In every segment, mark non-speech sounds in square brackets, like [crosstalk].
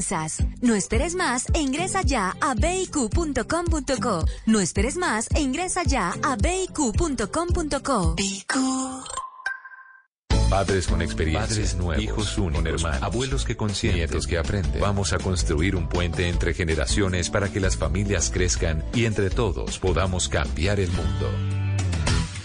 piensas. No esperes más e ingresa ya a biq.com.co. No esperes más e ingresa ya a biq.com.co. Padres con experiencia, Padres nuevos, hijos únicos, hermanos, abuelos que consienten, nietos que aprenden. Vamos a construir un puente entre generaciones para que las familias crezcan y entre todos podamos cambiar el mundo.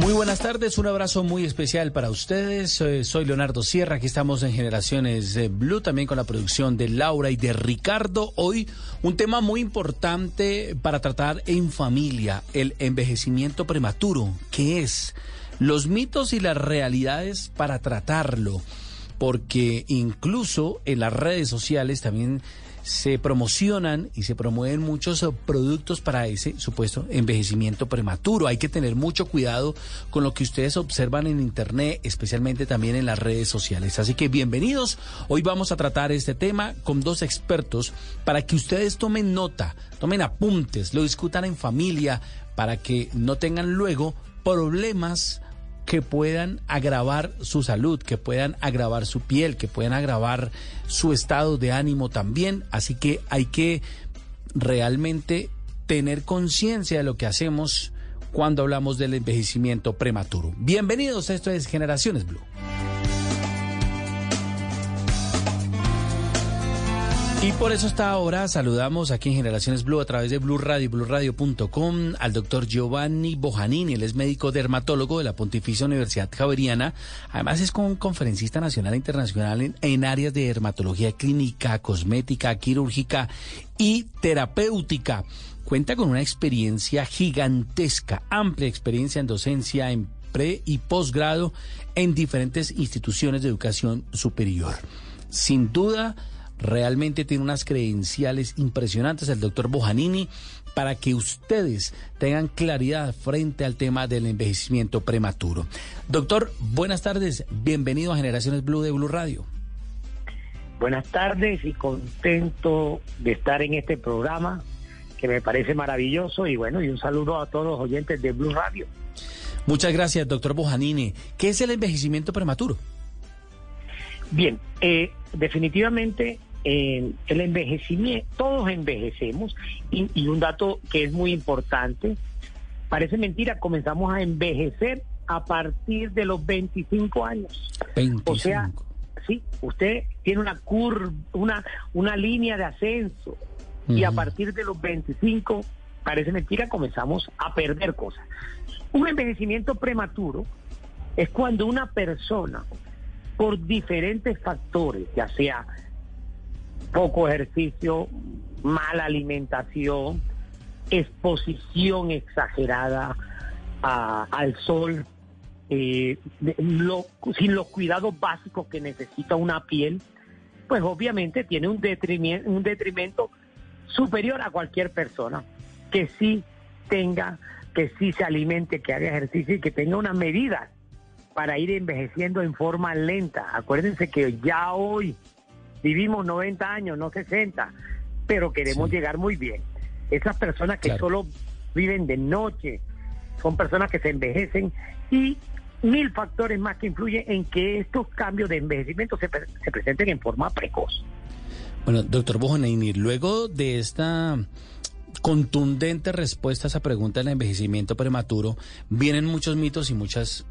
Muy buenas tardes, un abrazo muy especial para ustedes. Eh, soy Leonardo Sierra, aquí estamos en Generaciones Blue, también con la producción de Laura y de Ricardo. Hoy un tema muy importante para tratar en familia, el envejecimiento prematuro. ¿Qué es? Los mitos y las realidades para tratarlo, porque incluso en las redes sociales también se promocionan y se promueven muchos productos para ese supuesto envejecimiento prematuro. Hay que tener mucho cuidado con lo que ustedes observan en Internet, especialmente también en las redes sociales. Así que bienvenidos. Hoy vamos a tratar este tema con dos expertos para que ustedes tomen nota, tomen apuntes, lo discutan en familia, para que no tengan luego problemas que puedan agravar su salud, que puedan agravar su piel, que puedan agravar su estado de ánimo también. Así que hay que realmente tener conciencia de lo que hacemos cuando hablamos del envejecimiento prematuro. Bienvenidos, esto es Generaciones Blue. Y por eso está ahora saludamos aquí en Generaciones Blue a través de Blue Radio BlueRadio.com al doctor Giovanni Bojanini, él es médico dermatólogo de la Pontificia Universidad Javeriana, además es conferencista nacional e internacional en, en áreas de dermatología clínica, cosmética, quirúrgica y terapéutica. Cuenta con una experiencia gigantesca, amplia experiencia en docencia en pre y posgrado en diferentes instituciones de educación superior. Sin duda, Realmente tiene unas credenciales impresionantes el doctor Bojanini para que ustedes tengan claridad frente al tema del envejecimiento prematuro. Doctor, buenas tardes, bienvenido a Generaciones Blue de Blue Radio. Buenas tardes y contento de estar en este programa que me parece maravilloso y bueno, y un saludo a todos los oyentes de Blue Radio. Muchas gracias, doctor Bojanini. ¿Qué es el envejecimiento prematuro? Bien, eh, definitivamente el envejecimiento, todos envejecemos y, un dato que es muy importante, parece mentira, comenzamos a envejecer a partir de los 25 años. O sea, sí, usted tiene una curva, una, una línea de ascenso y a partir de los 25, parece mentira, comenzamos a perder cosas. Un envejecimiento prematuro es cuando una persona, por diferentes factores, ya sea poco ejercicio, mala alimentación, exposición exagerada al sol, eh, sin los cuidados básicos que necesita una piel, pues obviamente tiene un detrimento, un detrimento superior a cualquier persona que sí tenga, que sí se alimente, que haga ejercicio y que tenga unas medidas para ir envejeciendo en forma lenta. Acuérdense que ya hoy vivimos 90 años, no 60, pero queremos llegar muy bien. Esas personas que solo viven de noche, son personas que se envejecen y mil factores más que influyen en que estos cambios de envejecimiento se, se presenten en forma precoz. Bueno, doctor Bojanini, luego de esta contundente respuesta a esa pregunta del envejecimiento prematuro, vienen muchos mitos y muchas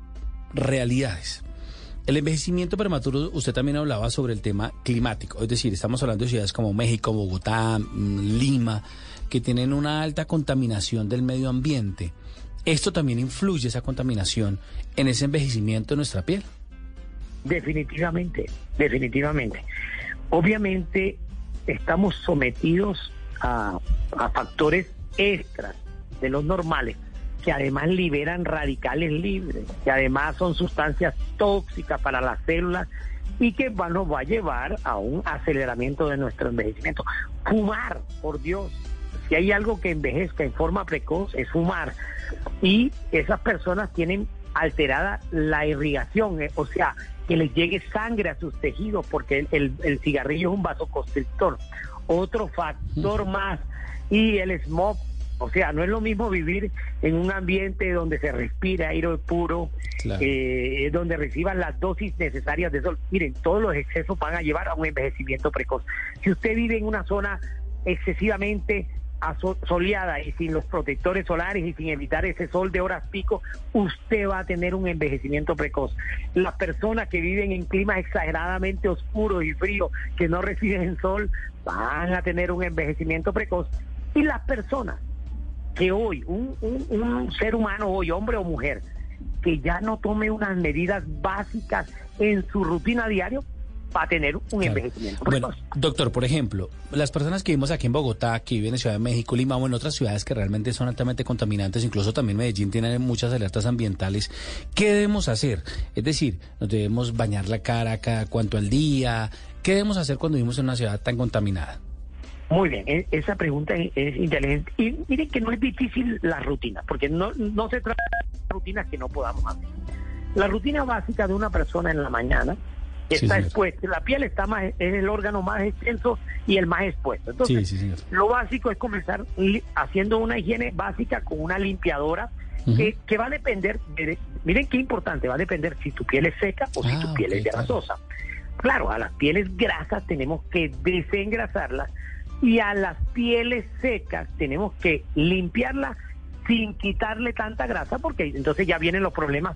realidades. El envejecimiento prematuro, usted también hablaba sobre el tema climático, es decir, estamos hablando de ciudades como México, Bogotá, mm, Lima, que tienen una alta contaminación del medio ambiente. ¿Esto también influye, esa contaminación, en ese envejecimiento de nuestra piel? Definitivamente, definitivamente. Obviamente estamos sometidos a, a factores extras de los normales que además liberan radicales libres, que además son sustancias tóxicas para las células y que nos va a llevar a un aceleramiento de nuestro envejecimiento. Fumar, por Dios, si hay algo que envejezca en forma precoz es fumar. Y esas personas tienen alterada la irrigación, eh, o sea, que les llegue sangre a sus tejidos, porque el, el, cigarrillo es un vasoconstrictor. Otro factor más, y el smog, o sea, no es lo mismo vivir en un ambiente donde se respira aire puro, eh, donde reciban las dosis necesarias de sol. Miren, todos los excesos van a llevar a un envejecimiento precoz. Si usted vive en una zona excesivamente soleada y sin los protectores solares y sin evitar ese sol de horas pico, usted va a tener un envejecimiento precoz. Las personas que viven en climas exageradamente oscuros y fríos, que no reciben sol, van a tener un envejecimiento precoz. Y las personas que hoy, un, un ser humano hoy, hombre o mujer, que ya no tome unas medidas básicas en su rutina diaria, va a tener un envejecimiento. Bueno, doctor, por ejemplo, las personas que vivimos aquí en Bogotá, que viven en Ciudad de México, Lima o en otras ciudades que realmente son altamente contaminantes, incluso también Medellín tiene muchas alertas ambientales, ¿qué debemos hacer? Es decir, ¿nos debemos bañar la cara cada cuánto al día? ¿Qué debemos hacer cuando vivimos en una ciudad tan contaminada? Muy bien, e-, esa pregunta es inteligente. Y miren que no es difícil la rutina, porque no, no se trata de rutinas que no podamos hacer. La rutina básica de una persona en la mañana está expuesto. La piel está más, es el órgano más extenso y el más expuesto. Entonces, lo básico es comenzar haciendo una higiene básica con una limpiadora que, va a depender, miren qué importante, va a depender si tu piel es seca o si tu ah, piel es grasosa. Claro. a las pieles grasas tenemos que desengrasarlas y a las pieles secas tenemos que limpiarlas sin quitarle tanta grasa porque entonces ya vienen los problemas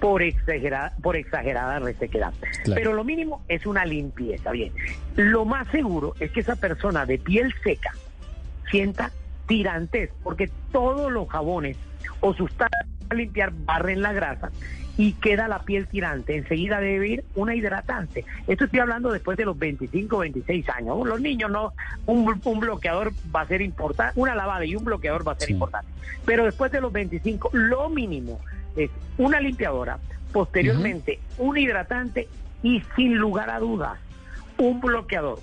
por exagerada, por exagerada resequedad. Pero lo mínimo es una limpieza, bien. Lo más seguro es que esa persona de piel seca sienta tirantes, porque todos los jabones o sustancias para limpiar barren la grasa y queda la piel tirante. Enseguida debe ir una hidratante. Esto estoy hablando después de los 25, 26 años. Los niños no, un, un bloqueador va a ser importante, una lavada y un bloqueador va a ser importante. Pero después de los 25, lo mínimo es una limpiadora, posteriormente un hidratante y sin lugar a dudas un bloqueador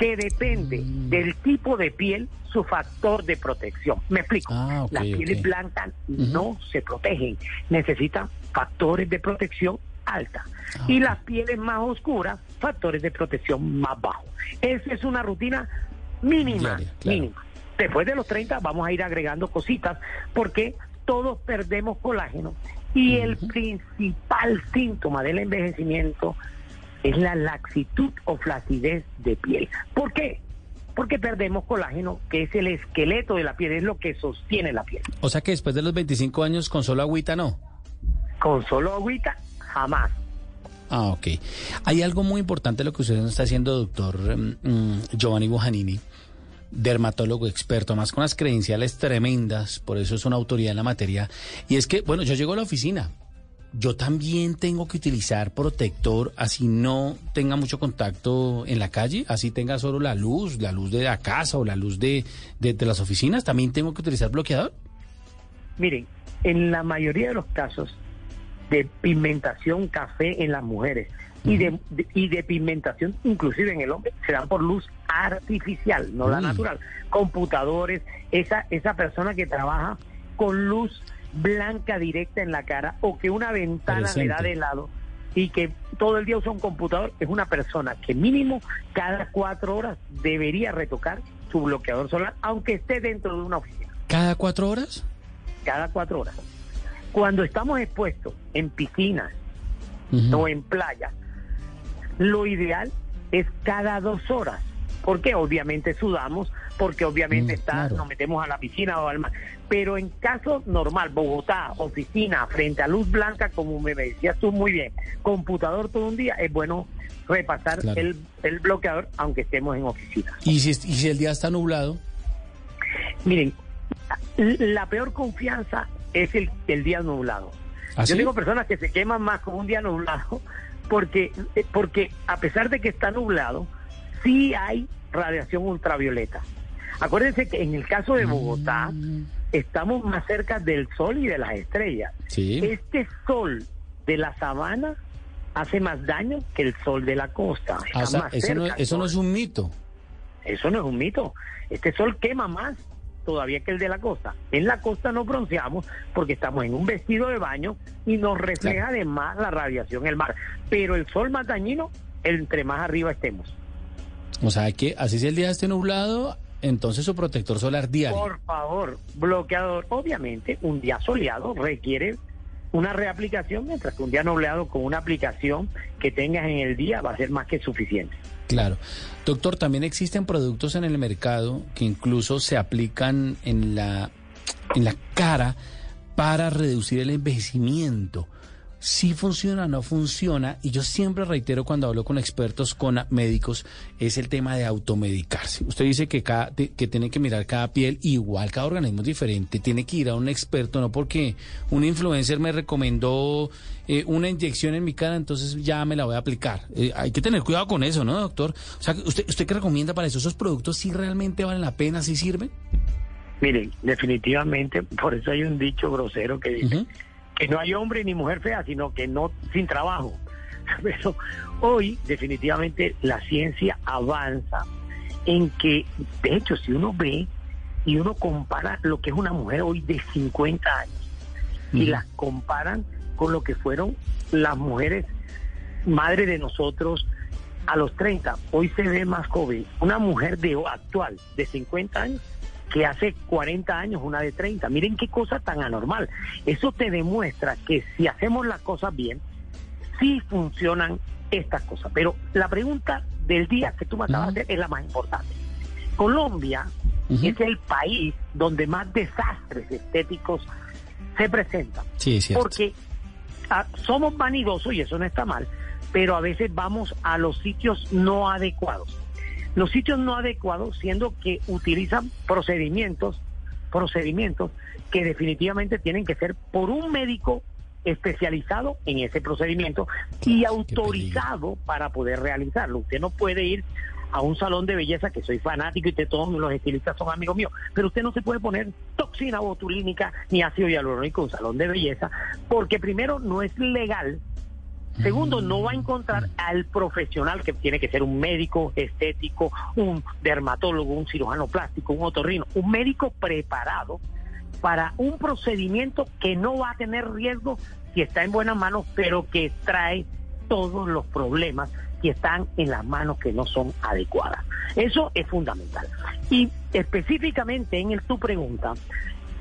que depende mm. del tipo de piel, su factor de protección. Me explico. Ah, Las pieles blancas no se protegen, necesitan factores de protección alta. Ah, y las pieles más oscuras, factores de protección más bajos. Esa es una rutina mínima, mínima. Después de los 30 vamos a ir agregando cositas porque todos perdemos colágeno y el principal síntoma del envejecimiento es la laxitud o flacidez de piel. ¿Por qué? Porque perdemos colágeno, que es el esqueleto de la piel, es lo que sostiene la piel. O sea que después de los 25 años con solo agüita no. Con solo agüita, jamás. Ah, ok. Hay algo muy importante lo que usted está haciendo, doctor mm, mm, Giovanni Bujanini dermatólogo experto, más con las credenciales tremendas, por eso es una autoridad en la materia. Y es que, bueno, yo llego a la oficina, yo también tengo que utilizar protector, así no tenga mucho contacto en la calle, así tenga solo la luz, la luz de la casa o la luz de, de, las oficinas, también tengo que utilizar bloqueador. Miren, en la mayoría de los casos de pigmentación café en las mujeres, y de, y de pigmentación inclusive en el hombre se dan por luz artificial, no la natural. Computadores, esa, esa persona que trabaja con luz blanca directa en la cara o que una ventana le da de lado y que todo el día usa un computador, es una persona que mínimo cada cuatro horas debería retocar su bloqueador solar, aunque esté dentro de una oficina. ¿Cada cuatro horas? Cada cuatro horas. Cuando estamos expuestos en piscinas o en playas, lo ideal es cada dos horas. Porque obviamente sudamos, porque obviamente mm, nos metemos a la piscina o al mar. Pero en caso normal, Bogotá, oficina, frente a luz blanca, como me decías tú muy bien, computador todo un día, es bueno repasar el, el, bloqueador aunque estemos en oficina. ¿Y si, ¿Y si el día está nublado? Miren, la peor confianza es el, el día nublado. ¿Ah, Yo tengo personas que se queman más con un día nublado [laughs] porque, eh, porque a pesar de que está nublado, sí hay radiación ultravioleta. Acuérdense que en el caso de Bogotá mm. Estamos más cerca del sol y de las estrellas. Este sol de la sabana hace más daño que el sol de la costa. Ah, eso, no, eso no es un mito. Eso no es un mito. Este sol quema más todavía que el de la costa. En la costa nos bronceamos porque estamos en un vestido de baño y nos refleja además la radiación el mar. Pero el sol más dañino, entre más arriba estemos. O sea, que así si el día esté nublado, entonces su protector solar diario. Por favor, bloqueador. Obviamente, un día soleado requiere una reaplicación, mientras que un día nubleado con una aplicación que tengas en el día va a ser más que suficiente. Claro. Doctor, también existen productos en el mercado que incluso se aplican en la, en la cara para reducir el envejecimiento si funciona o no funciona, y yo siempre reitero cuando hablo con expertos, con médicos, es el tema de automedicarse. Usted dice que, cada, que tiene que mirar cada piel igual, cada organismo es diferente, tiene que ir a un experto, no porque un influencer me recomendó eh, una inyección en mi cara, entonces ya me la voy a aplicar. Eh, hay que tener cuidado con eso, ¿no, doctor? O sea, ¿usted, usted qué recomienda para eso? ¿Esos productos sí realmente valen la pena, sí sirven? Miren, definitivamente, por eso hay un dicho grosero que dice que no hay hombre ni mujer fea, sino que no sin trabajo. [laughs] Pero hoy definitivamente la ciencia avanza en que, de hecho, si uno ve y uno compara lo que es una mujer hoy de 50 años y las comparan con lo que fueron las mujeres madres de nosotros a los 30, hoy se ve más joven. Una mujer de actual de 50 años que hace 40 años una de 30. Miren qué cosa tan anormal. Eso te demuestra que si hacemos las cosas bien, sí funcionan estas cosas. Pero la pregunta del día que tú me acabas de hacer es la más importante. Colombia es el país donde más desastres estéticos se presentan. Sí, Porque ah, somos vanidosos y eso no está mal, pero a veces vamos a los sitios no adecuados. Los sitios no adecuados, siendo que utilizan procedimientos, procedimientos que definitivamente tienen que ser por un médico especializado en ese procedimiento y autorizado para poder realizarlo. Usted no puede ir a un salón de belleza, que soy fanático y todos los estilistas son amigos míos, pero usted no se puede poner toxina botulínica ni ácido hialurónico en un salón de belleza, porque primero no es legal Segundo, no va a encontrar al profesional que tiene que ser un médico estético, un dermatólogo, un cirujano plástico, un otorrino, un médico preparado para un procedimiento que no va a tener riesgo si está en buenas manos, pero que trae todos los problemas que están en las manos que no son adecuadas. Eso es fundamental. Y específicamente en el, tu pregunta,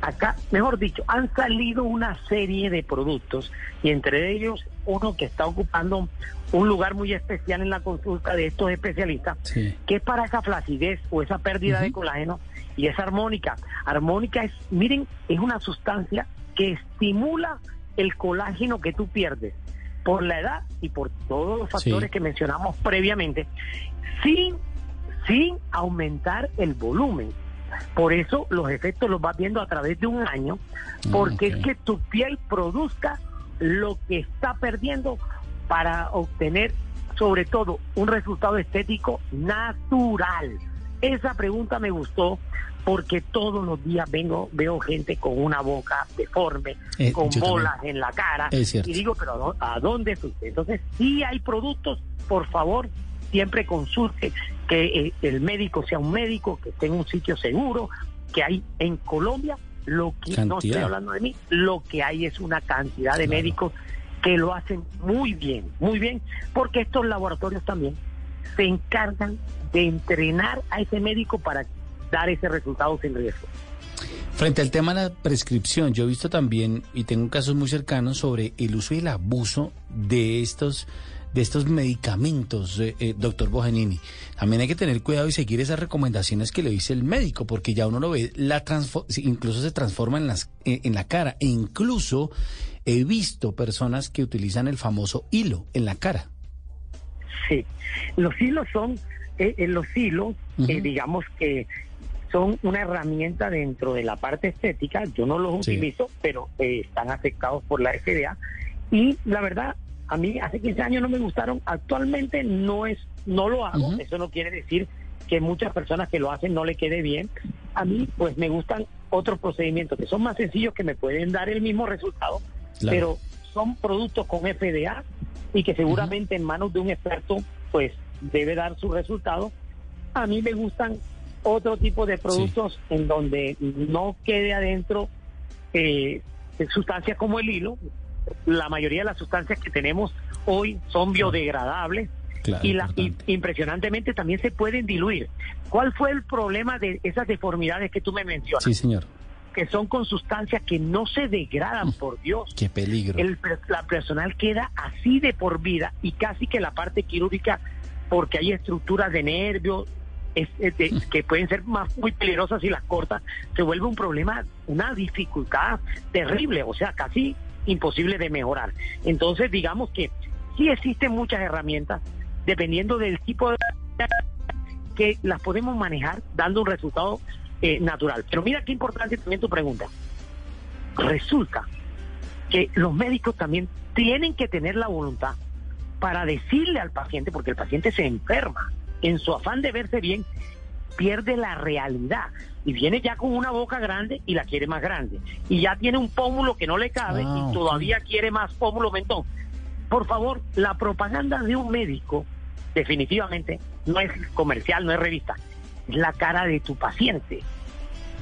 acá, mejor dicho, han salido una serie de productos y entre ellos uno que está ocupando un lugar muy especial en la consulta de estos especialistas, que es para esa flacidez o esa pérdida de colágeno y es armónica. Armónica es, miren, es una sustancia que estimula el colágeno que tú pierdes por la edad y por todos los factores que mencionamos previamente, sin, sin aumentar el volumen. Por eso los efectos los vas viendo a través de un año, porque es que tu piel produzca lo que está perdiendo para obtener sobre todo un resultado estético natural. Esa pregunta me gustó porque todos los días vengo veo gente con una boca deforme, eh, con bolas en la cara y digo, pero ¿a dónde fuiste? Entonces, si hay productos, por favor, siempre consulte que eh, el médico sea un médico, que esté en un sitio seguro, que hay en Colombia, lo que no estoy hablando de mí, lo que hay es una cantidad de médicos que lo hacen muy bien, muy bien, porque estos laboratorios también se encargan de entrenar a ese médico para dar ese resultado sin riesgo. Frente al tema de la prescripción, yo he visto también, y tengo casos muy cercanos, sobre el uso y el abuso de estos de estos medicamentos, eh, eh, doctor Bojanini. También hay que tener cuidado y seguir esas recomendaciones que le dice el médico, porque ya uno lo ve, la incluso se transforma en, las, eh, en la cara. E incluso he visto personas que utilizan el famoso hilo en la cara. Sí, los hilos son, los hilos, digamos que son una herramienta dentro de la parte estética. Yo no los utilizo, pero están afectados por la FDA. Y la verdad, a mí hace 15 años no me gustaron, actualmente no es no lo hago, eso no quiere decir que muchas personas que lo hacen no le quede bien. A mí pues me gustan otros procedimientos que son más sencillos que me pueden dar el mismo resultado, pero son productos con FDA y que seguramente en manos de un experto pues debe dar su resultado. A mí me gustan otro tipo de productos en donde no quede adentro eh, sustancias como el hilo. La mayoría de las sustancias que tenemos hoy son biodegradables y, la, impresionantemente también se pueden diluir. ¿Cuál fue el problema de esas deformidades que tú me mencionas? Sí, señor. Que son con sustancias que no se degradan, por Dios. Qué peligro. El, la personal queda así de por vida y casi que la parte quirúrgica, porque hay estructuras de nervios, que pueden ser más muy peligrosas si las cortas, se vuelve un problema, una dificultad terrible, o sea, casi imposible de mejorar. Entonces, digamos que sí existen muchas herramientas, dependiendo del tipo de que las podemos manejar dando un resultado eh, natural. Pero mira qué importante también tu pregunta. Resulta que los médicos también tienen que tener la voluntad para decirle al paciente, porque el paciente se enferma, en su afán de verse bien, pierde la realidad y viene ya con una boca grande y la quiere más grande. Y ya tiene un pómulo que no le cabe y ah, todavía quiere más pómulo mentón. Por favor, la propaganda de un médico definitivamente no es comercial, no es revista, es la cara de tu paciente.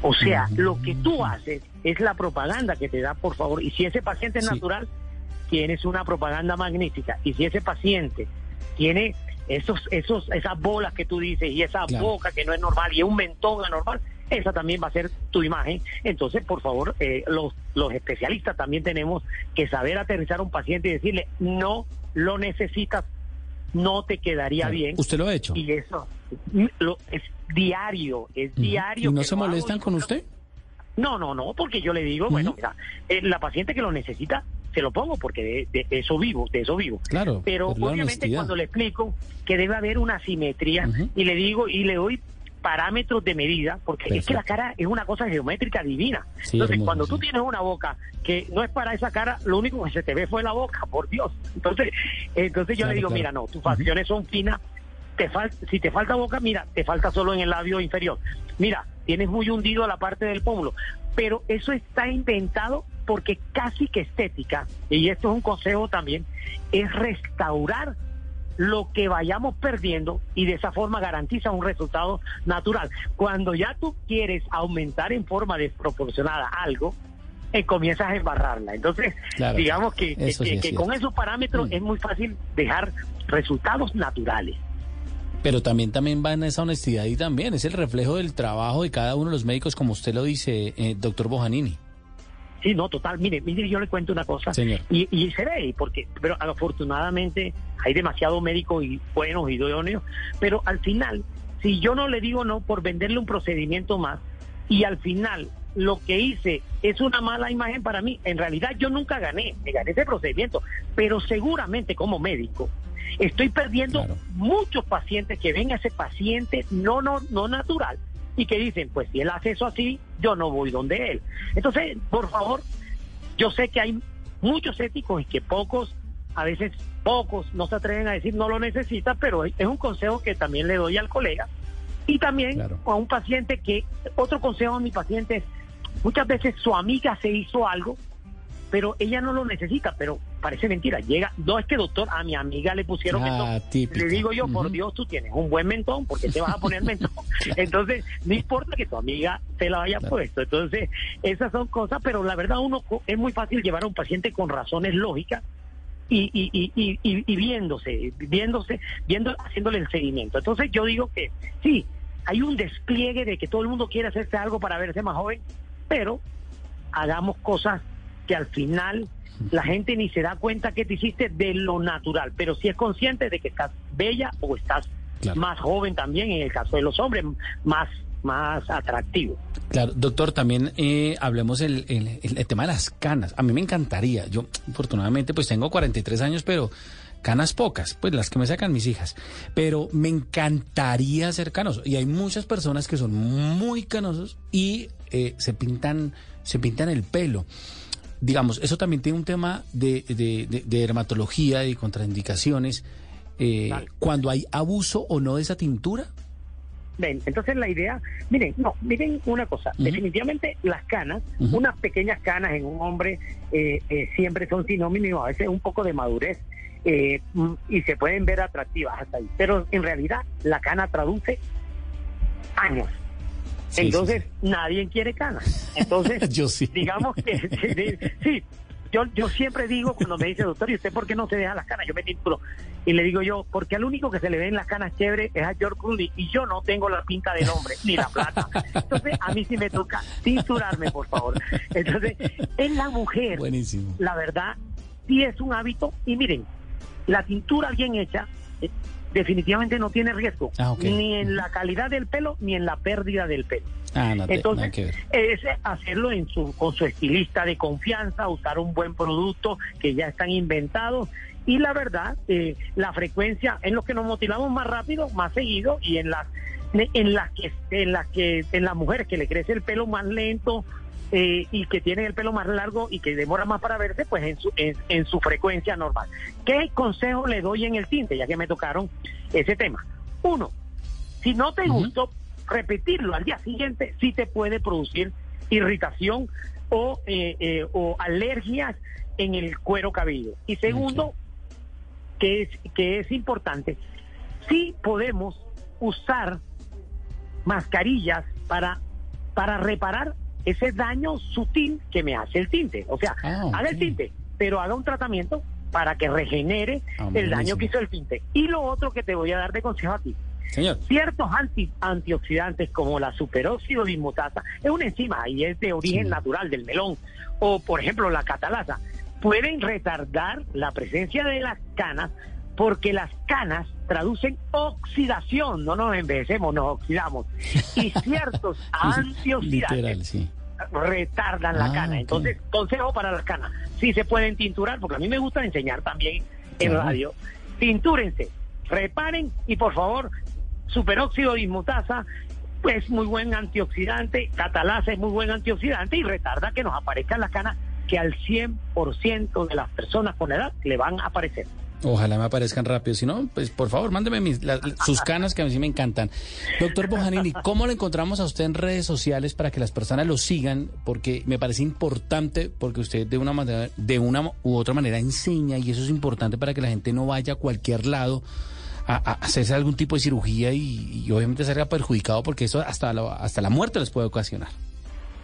O sea, lo que tú haces es la propaganda que te da, por favor. Y si ese paciente es natural, tienes una propaganda magnífica. Y si ese paciente tiene esos, esos, esas bolas que tú dices y esa boca que no es normal y un mentón anormal, esa también va a ser tu imagen. Entonces, por favor, eh, los, los especialistas también tenemos que saber aterrizar a un paciente y decirle, no lo necesitas, no te quedaría bien. ¿Usted lo ha hecho? Y eso lo, es diario, es diario. ¿Y no se molestan con usted? No, no, no, porque yo le digo, bueno, mira, eh, la paciente que lo necesita, se lo pongo porque de, eso vivo, de eso vivo. Claro. Pero obviamente cuando le explico que debe haber una simetría y le digo y le doy parámetros de medida, porque es que la cara es una cosa geométrica divina. Entonces, cuando tú tienes una boca que no es para esa cara, lo único que se te ve fue la boca, por Dios. Entonces, entonces yo le digo, mira, no, tus facciones son finas, te si te falta boca, mira, te falta solo en el labio inferior. Mira, tienes muy hundido a la parte del pómulo. Pero eso está inventado porque casi que estética, y esto es un consejo también, es restaurar lo que vayamos perdiendo y de esa forma garantiza un resultado natural. Cuando ya tú quieres aumentar en forma desproporcionada algo, eh, comienzas a embarrarla. Entonces, digamos que, con esos parámetros mm. es muy fácil dejar resultados naturales. Pero también, también va en esa honestidad y también es el reflejo del trabajo de cada uno de los médicos, como usted lo dice, eh, doctor Bojanini. Sí, no, total. Mire, mire, yo le cuento una cosa. Y, y se ve, porque, pero afortunadamente hay demasiado médicos y buenos y idóneos, pero al final, si yo no le digo no por venderle un procedimiento más, y al final lo que hice es una mala imagen para mí, en realidad yo nunca gané, me gané ese procedimiento, pero seguramente como médico estoy perdiendo muchos pacientes que ven a ese paciente no, no, no natural y que dicen, pues si él hace eso así, yo no voy donde él. Entonces, por favor, yo sé que hay muchos éticos y que pocos, a veces pocos, no se atreven a decir no lo necesita, pero es un consejo que también le doy al colega. Y también a un paciente que, otro consejo a mi paciente es, muchas veces su amiga se hizo algo pero ella no lo necesita, pero parece mentira. Llega, no es que doctor, a mi amiga le pusieron ah, mentón. Le digo yo, por Dios, tú tienes un buen mentón, porque te vas a poner mentón. [laughs] Entonces, no importa que tu amiga te la haya puesto. Entonces, esas son cosas, pero la verdad uno es muy fácil llevar a un paciente con razones lógicas y, y, y, y, viéndose, viéndose, viendo, haciéndole el seguimiento. Entonces, yo digo que sí, hay un despliegue de que todo el mundo quiere hacerse algo para verse más joven, pero hagamos cosas que al final la gente ni se da cuenta que te hiciste de lo natural, pero sí es consciente de que estás bella o estás más joven también, en el caso de los hombres, más, más atractivo. Claro, doctor, también eh, hablemos el, el, tema de las canas. A mí me encantaría, yo afortunadamente pues tengo 43 años, pero canas pocas, pues las que me sacan mis hijas, pero me encantaría ser canoso. Y hay muchas personas que son muy canosos y eh, se pintan, se pintan el pelo digamos, eso también tiene un tema de, de, dermatología y contraindicaciones. Eh, cuando hay abuso o no de esa tintura. Ven, entonces la idea, miren, no, miren una cosa, definitivamente las canas, unas pequeñas canas en un hombre eh, eh, siempre son sinónimo a veces un poco de madurez mm, y se pueden ver atractivas hasta ahí, pero en realidad la cana traduce años, Entonces, nadie quiere canas. Entonces, [laughs] Yo sí. digamos que [laughs] sí, yo, yo siempre digo cuando me dice, doctor, ¿y usted por qué no se deja las canas? Yo me titulo. Y le digo yo, porque al único que se le ven las canas chévere es a George Clooney y yo no tengo la pinta del hombre, ni la plata. Entonces, a mí sí me toca cinturarme, por favor. Entonces, en la mujer, Buenísimo. la verdad, sí es un hábito. Y miren, la tintura bien hecha eh, definitivamente no tiene riesgo, Ah, ni en la calidad del pelo, ni en la pérdida del pelo. Ah, no, te- Entonces, es hacerlo en su, con su estilista de confianza, usar un buen producto que ya están inventados. Y la verdad, eh, la frecuencia en los que nos motivamos más rápido, más seguido, y en las en las que en las que en las mujeres que le crece el pelo más lento eh, y que tienen el pelo más largo y que demora más para verse, pues en su en, en su frecuencia normal. ¿Qué consejo le doy en el tinte? Ya que me tocaron ese tema. Uno, si no te gustó, repetirlo al día siguiente sí te puede producir irritación o, eh, eh, o alergias en el cuero cabelludo. Y segundo, que, es, que es importante, sí podemos usar mascarillas para, para reparar ese daño sutil que me hace el tinte. O sea, Ah, haga el tinte, pero haga un tratamiento para que regenere Ah, el daño que hizo el tinte. Y lo otro que te voy a dar de consejo a ti, Señor. ciertos anti- antioxidantes como la superóxido dismutasa, es una enzima y es de origen Sí. natural del melón, o por ejemplo la catalasa, pueden retardar la presencia de las canas porque las canas traducen oxidación, no nos envejecemos, nos oxidamos. Y [laughs] ciertos antioxidantes Literal, sí. Retardan la Ah, cana. ok. Entonces, consejo para las canas. Sí se pueden tinturar, porque a mí me gusta enseñar también en Claro. radio. Tintúrense, reparen y por favor, superóxido de dismutasa, pues muy buen antioxidante, catalasa es muy buen antioxidante y retarda que nos aparezcan las canas que al 100% de las personas con edad le van a aparecer. Ojalá me aparezcan rápido. Si no, pues por favor, mándeme mis, la- sus canas que a mí sí me encantan. Doctor Bojanini, ¿cómo lo encontramos a usted en redes sociales para que las personas lo sigan? Porque me parece importante, porque usted de una manera, de una u otra manera enseña y eso es importante para que la gente no vaya a cualquier lado a, a hacerse algún tipo de cirugía y, y obviamente salga perjudicado porque eso hasta la, hasta la muerte les puede ocasionar.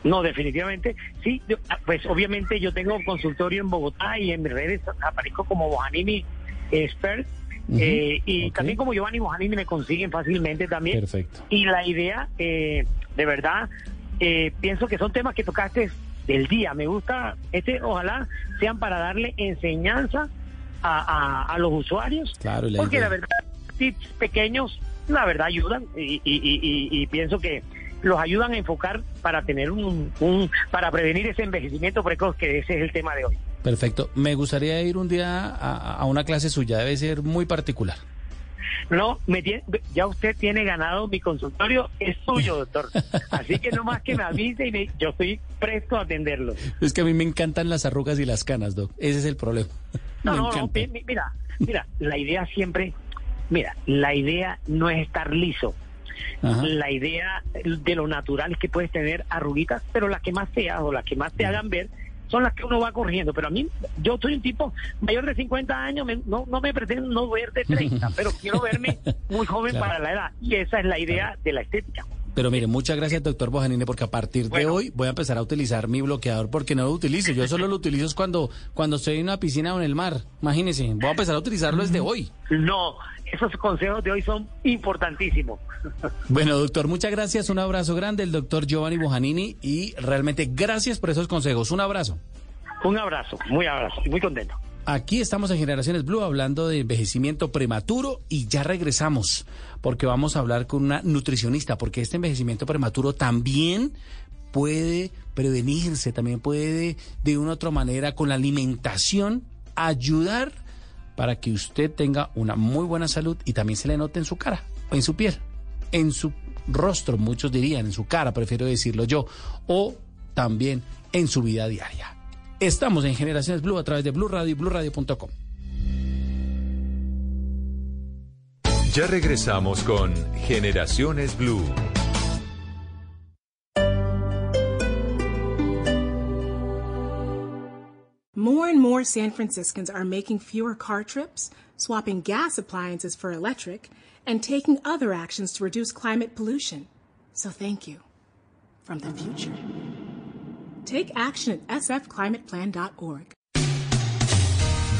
No, definitivamente, sí, ah, pues obviamente yo tengo un consultorio en Bogotá y en mis redes aparezco como Bojanini Expert eh, y también como Giovanni Bojanini me consiguen fácilmente también. Perfecto. Y la idea, eh, de verdad, eh, pienso que son temas que tocaste del día. Me gusta, este ojalá sean para darle enseñanza a, a- a los usuarios, Claro, la porque idea. la verdad, tips pequeños, la verdad ayudan y, y- y- y- y pienso que los ayudan a enfocar para tener un, un, para prevenir ese envejecimiento precoz, que ese es el tema de hoy. Perfecto. Me gustaría ir un día a, a una clase suya, debe ser muy particular. No, me tiene- ya usted tiene ganado mi consultorio, es suyo, doctor. [laughs] Así que no más que me avise y me- yo estoy presto a atenderlo. Es que a mí me encantan las arrugas y las canas, Doc. Ese es el problema. No, no, no, mira, mira, la idea siempre, mira, la idea no es estar liso. Ajá. La idea de lo natural es que puedes tener arruguitas, pero las que más te hagan o las que más te hagan ver son las que uno va corrigiendo. Pero a mí, yo soy un tipo mayor de 50 años, me- no, no me pretendo no ver de 30, pero quiero verme muy joven Claro. para la edad. Y esa es la idea de la estética. Pero mire, muchas gracias, doctor Bojanine, porque a partir de hoy voy a empezar a utilizar mi bloqueador porque no lo utilizo. Yo solo lo utilizo cuando, cuando estoy en una piscina o en el mar. Imagínese, voy a empezar a utilizarlo desde hoy. No, esos consejos de hoy son importantísimos. Bueno, doctor, muchas gracias. Un abrazo grande, el doctor Giovanni Bojanini, y realmente gracias por esos consejos. Un abrazo. Un abrazo, muy abrazo, y muy contento. Aquí estamos en Generaciones Blue hablando de envejecimiento prematuro y ya regresamos porque vamos a hablar con una nutricionista porque este envejecimiento prematuro también puede prevenirse, también puede de una u otra manera con la alimentación ayudar para que usted tenga una muy buena salud y también se le note en su cara, en su piel, en su rostro, muchos dirían, en su cara, prefiero decirlo yo, o también en su vida diaria. Estamos en Generaciones Blue a través de Blue Radio y BlueRadio.com. Ya regresamos con Generaciones Blue. More San Franciscans are making fewer car trips, swapping gas appliances for electric, and taking other actions to reduce climate pollution. So thank you. from the future. Take action at sfclimateplan.org.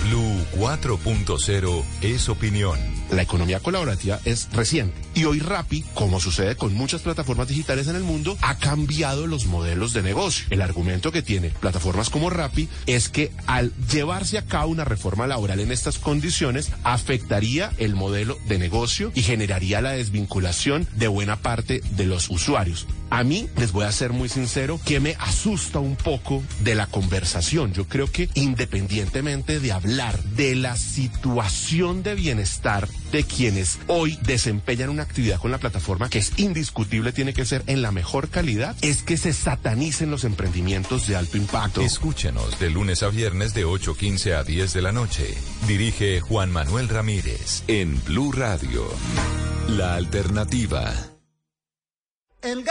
Blue 4.0 es opinión. La economía colaborativa es reciente y hoy Rappi, como sucede con muchas plataformas digitales en el mundo, ha cambiado los modelos de negocio. El argumento que tiene plataformas como Rappi es que al llevarse a cabo una reforma laboral en estas condiciones afectaría el modelo de negocio y generaría la desvinculación de buena parte de los usuarios. A mí, les voy a ser muy sincero, que me asusta un poco de la conversación. Yo creo que independientemente de hablar de la situación de bienestar de quienes hoy desempeñan una actividad con la plataforma que es indiscutible, tiene que ser en la mejor calidad, es que se satanicen los emprendimientos de alto impacto. Escúchenos de lunes a viernes de 8.15 a 10 de la noche. Dirige Juan Manuel Ramírez en Blue Radio. La alternativa. El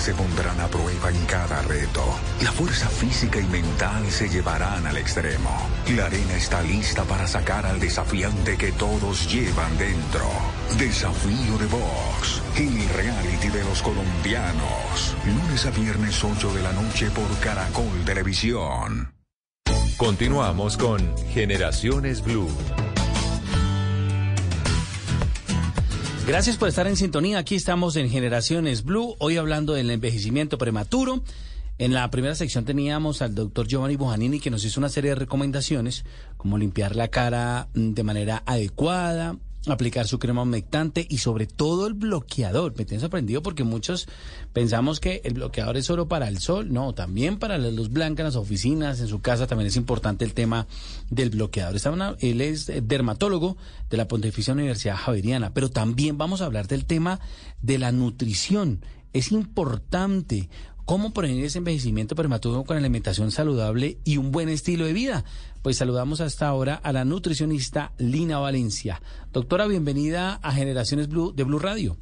Se pondrán a prueba en cada reto. La fuerza física y mental se llevarán al extremo. La arena está lista para sacar al desafiante que todos llevan dentro. Desafío de Box. El reality de los colombianos. Lunes a viernes 8 de la noche por Caracol Televisión. Continuamos con Generaciones Blue. Gracias por estar en sintonía. Aquí estamos en Generaciones Blue, hoy hablando del envejecimiento prematuro. En la primera sección teníamos al doctor Giovanni Bojanini que nos hizo una serie de recomendaciones, como limpiar la cara mm, de manera adecuada, aplicar su crema humectante y sobre todo el bloqueador. Me tiene sorprendido porque muchos pensamos que el bloqueador es solo para el sol. No, también para la luz blanca en las oficinas, en su casa también es importante el tema del bloqueador. Una, él es dermatólogo de la Pontificia Universidad Javeriana, pero también vamos a hablar del tema de la nutrición. Es importante ¿Cómo prevenir ese envejecimiento prematuro con alimentación saludable y un buen estilo de vida? Pues saludamos hasta ahora a la nutricionista Lina Valencia. Doctora, bienvenida a Generaciones Blue de Blue Radio.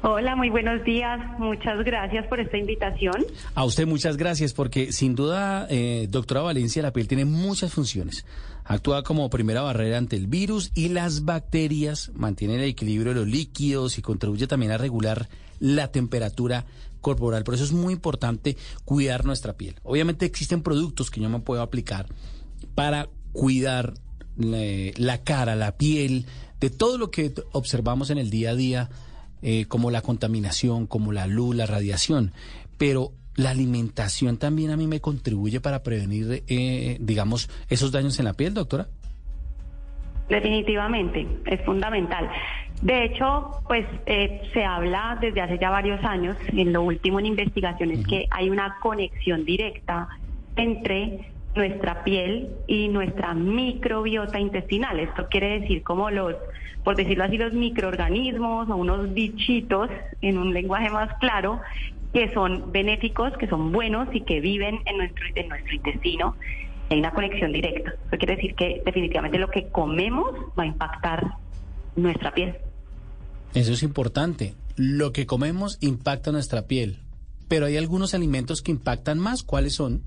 Hola, muy buenos días. Muchas gracias por esta invitación. A usted muchas gracias porque sin duda, eh, doctora Valencia, la piel tiene muchas funciones. Actúa como primera barrera ante el virus y las bacterias, mantiene el equilibrio de los líquidos y contribuye también a regular la temperatura corporal. Por eso es muy importante cuidar nuestra piel. Obviamente existen productos que yo me puedo aplicar para cuidar eh, la cara, la piel, de todo lo que observamos en el día a día, eh, como la contaminación, como la luz, la radiación. Pero la alimentación también a mí me contribuye para prevenir, eh, digamos, esos daños en la piel, doctora. Definitivamente, es fundamental. De hecho, pues eh, se habla desde hace ya varios años, en lo último en investigaciones, que hay una conexión directa entre nuestra piel y nuestra microbiota intestinal. Esto quiere decir como los, por decirlo así, los microorganismos o unos bichitos, en un lenguaje más claro, que son benéficos, que son buenos y que viven en nuestro, en nuestro intestino. Hay una conexión directa. Eso quiere decir que definitivamente lo que comemos va a impactar nuestra piel. Eso es importante. Lo que comemos impacta nuestra piel, pero hay algunos alimentos que impactan más. ¿Cuáles son?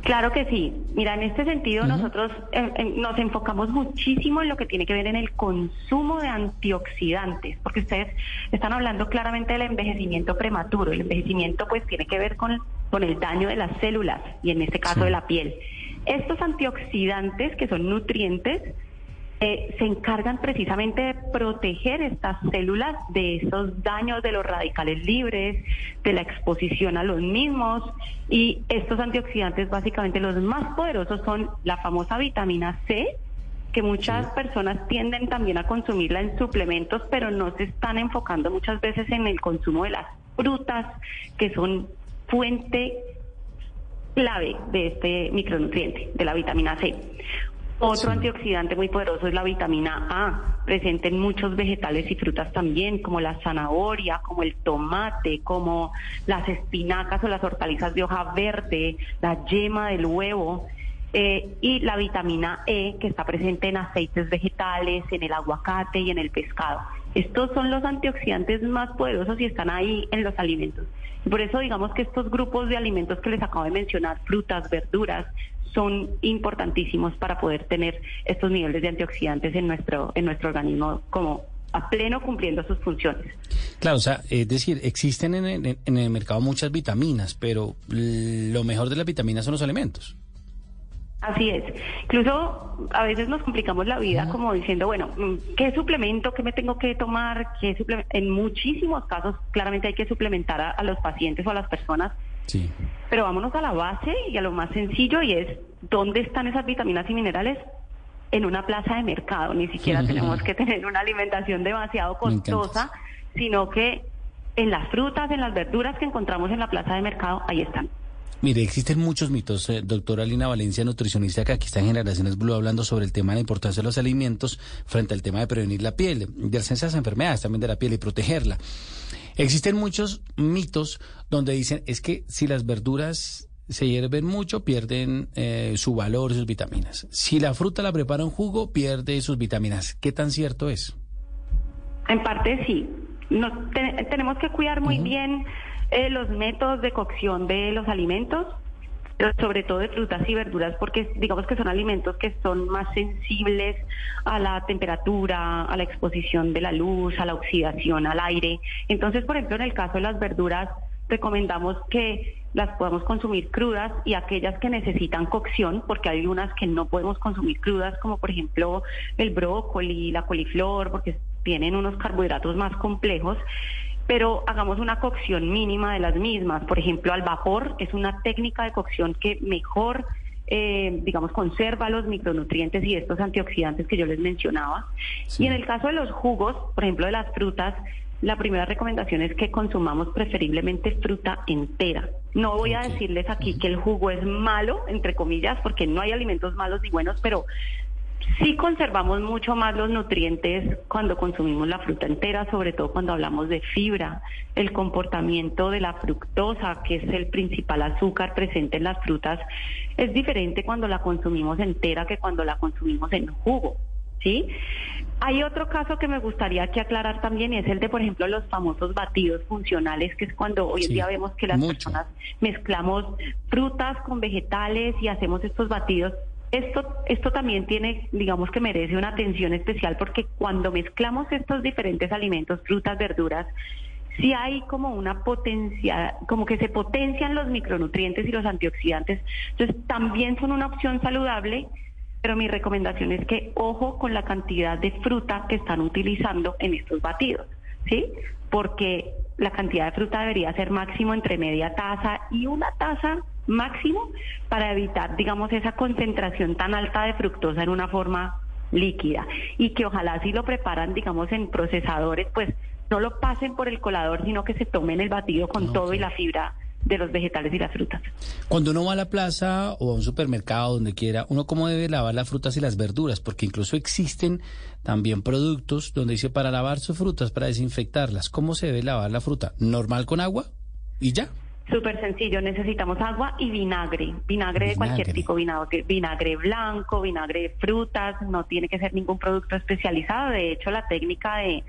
Claro que sí. Mira, en este sentido nosotros eh, eh, nos enfocamos muchísimo en lo que tiene que ver en el consumo de antioxidantes, porque ustedes están hablando claramente del envejecimiento prematuro. El envejecimiento pues tiene que ver con, con el daño de las células y en este caso de la piel. Estos antioxidantes, que son nutrientes, eh, se encargan precisamente de proteger estas células de esos daños de los radicales libres, de la exposición a los mismos. Y estos antioxidantes, básicamente los más poderosos, son la famosa vitamina C, que muchas personas tienden también a consumirla en suplementos, pero no se están enfocando muchas veces en el consumo de las frutas, que son fuente clave de este micronutriente, de la vitamina C. Otro antioxidante muy poderoso es la vitamina A, presente en muchos vegetales y frutas también, como la zanahoria, como el tomate, como las espinacas o las hortalizas de hoja verde, la yema del huevo. Eh, y la vitamina E, que está presente en aceites vegetales, en el aguacate y en el pescado. Estos son los antioxidantes más poderosos y están ahí en los alimentos. Por eso digamos que estos grupos de alimentos que les acabo de mencionar, frutas, verduras, son importantísimos para poder tener estos niveles de antioxidantes en nuestro, en nuestro organismo como a pleno cumpliendo sus funciones. Claro, o sea, es decir, existen en el, en el mercado muchas vitaminas, pero lo mejor de las vitaminas son los alimentos. Así es. Incluso a veces nos complicamos la vida como diciendo, bueno, mm, ¿qué suplemento, qué me tengo que tomar? ¿Qué en muchísimos casos, claramente hay que suplementar a, los pacientes o a las personas. Sí. Pero vámonos a la base y a lo más sencillo y es, ¿dónde están esas vitaminas y minerales? En una plaza de mercado. Ni siquiera [laughs] tenemos que tener una alimentación demasiado costosa, sino que en las frutas, en las verduras que encontramos en la plaza de mercado, ahí están. Mire, existen muchos mitos. Eh, doctora Lina Valencia, nutricionista, que aquí está en Generaciones Blue hablando sobre el tema de la importancia de los alimentos frente al tema de prevenir la piel, de esas enfermedades también de la piel y protegerla. Existen muchos mitos donde dicen es que si las verduras se hierven mucho, pierden eh, su valor, sus vitaminas. Si la fruta la prepara en jugo, pierde sus vitaminas. ¿Qué tan cierto es? En parte sí. tenemos que cuidar muy bien eh, los métodos de cocción de los alimentos, sobre todo de frutas y verduras, porque digamos que son alimentos que son más sensibles a la temperatura, a la exposición de la luz, a la oxidación, al aire. Entonces, por ejemplo, en el caso de las verduras, recomendamos que las podamos consumir crudas y aquellas que necesitan cocción, porque hay unas que no podemos consumir crudas, como por ejemplo el brócoli, la coliflor, porque tienen unos carbohidratos más complejos pero hagamos una cocción mínima de las mismas. Por ejemplo, al vapor es una técnica de cocción que mejor, eh, digamos, conserva los micronutrientes y estos antioxidantes que yo les mencionaba. Y en el caso de los jugos, por ejemplo, de las frutas, la primera recomendación es que consumamos preferiblemente fruta entera. No voy a decirles aquí que el jugo es malo, entre comillas, porque no hay alimentos malos ni buenos, pero Sí conservamos mucho más los nutrientes cuando consumimos la fruta entera, sobre todo cuando hablamos de fibra. El comportamiento de la fructosa, que es el principal azúcar presente en las frutas, es diferente cuando la consumimos entera que cuando la consumimos en jugo. ¿Sí? Hay otro caso que me gustaría que aclarar también y es el de, por ejemplo, los famosos batidos funcionales, que es cuando hoy en día vemos que las personas mezclamos frutas con vegetales y hacemos estos batidos esto, esto también tiene, digamos que merece una atención especial porque cuando mezclamos estos diferentes alimentos, frutas, verduras, si hay como una potencia, como que se potencian los micronutrientes y los antioxidantes, entonces también son una opción saludable, pero mi recomendación es que ojo con la cantidad de fruta que están utilizando en estos batidos, ¿sí? Porque la cantidad de fruta debería ser máximo entre media taza y una taza máximo para evitar, digamos, esa concentración tan alta de fructosa en una forma líquida y que ojalá si lo preparan, digamos, en procesadores, pues no lo pasen por el colador, sino que se tomen el batido con todo y la fibra de los vegetales y las frutas. Cuando uno va a la plaza o a un supermercado, donde quiera, uno cómo debe lavar las frutas y las verduras, porque incluso existen también productos donde dice para lavar sus frutas, para desinfectarlas, ¿cómo se debe lavar la fruta? ¿Normal con agua? ¿Y ya? Súper sencillo, necesitamos agua y vinagre, vinagre de cualquier tipo, vinagre, vinagre blanco, vinagre de frutas, no tiene que ser ningún producto especializado, de hecho la técnica de